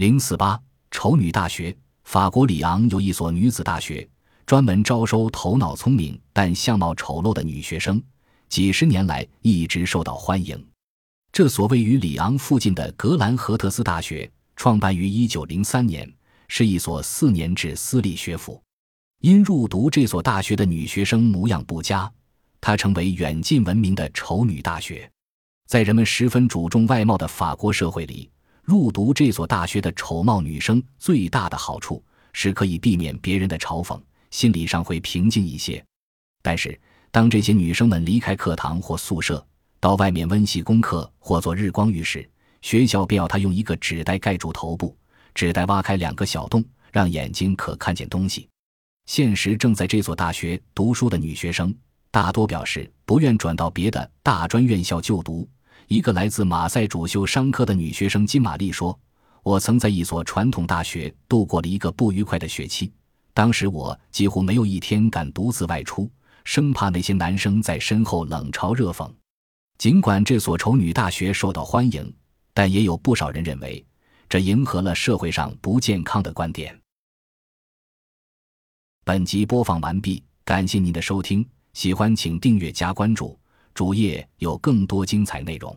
零四八丑女大学，法国里昂有一所女子大学，专门招收头脑聪明但相貌丑陋的女学生，几十年来一直受到欢迎。这所位于里昂附近的格兰赫特斯大学，创办于一九零三年，是一所四年制私立学府。因入读这所大学的女学生模样不佳，它成为远近闻名的丑女大学。在人们十分注重外貌的法国社会里，入读这所大学的丑貌女生最大的好处是可以避免别人的嘲讽，心理上会平静一些。但是，当这些女生们离开课堂或宿舍，到外面温习功课或做日光浴时，学校便要她用一个纸袋盖住头部，纸袋挖开两个小洞，让眼睛可看见东西。现实正在这所大学读书的女学生大多表示不愿转到别的大专院校就读。一个来自马赛主修商科的女学生金玛丽说：“我曾在一所传统大学度过了一个不愉快的学期，当时我几乎没有一天敢独自外出，生怕那些男生在身后冷嘲热讽。尽管这所丑女大学受到欢迎，但也有不少人认为这迎合了社会上不健康的观点。”本集播放完毕，感谢您的收听，喜欢请订阅加关注。主页有更多精彩内容。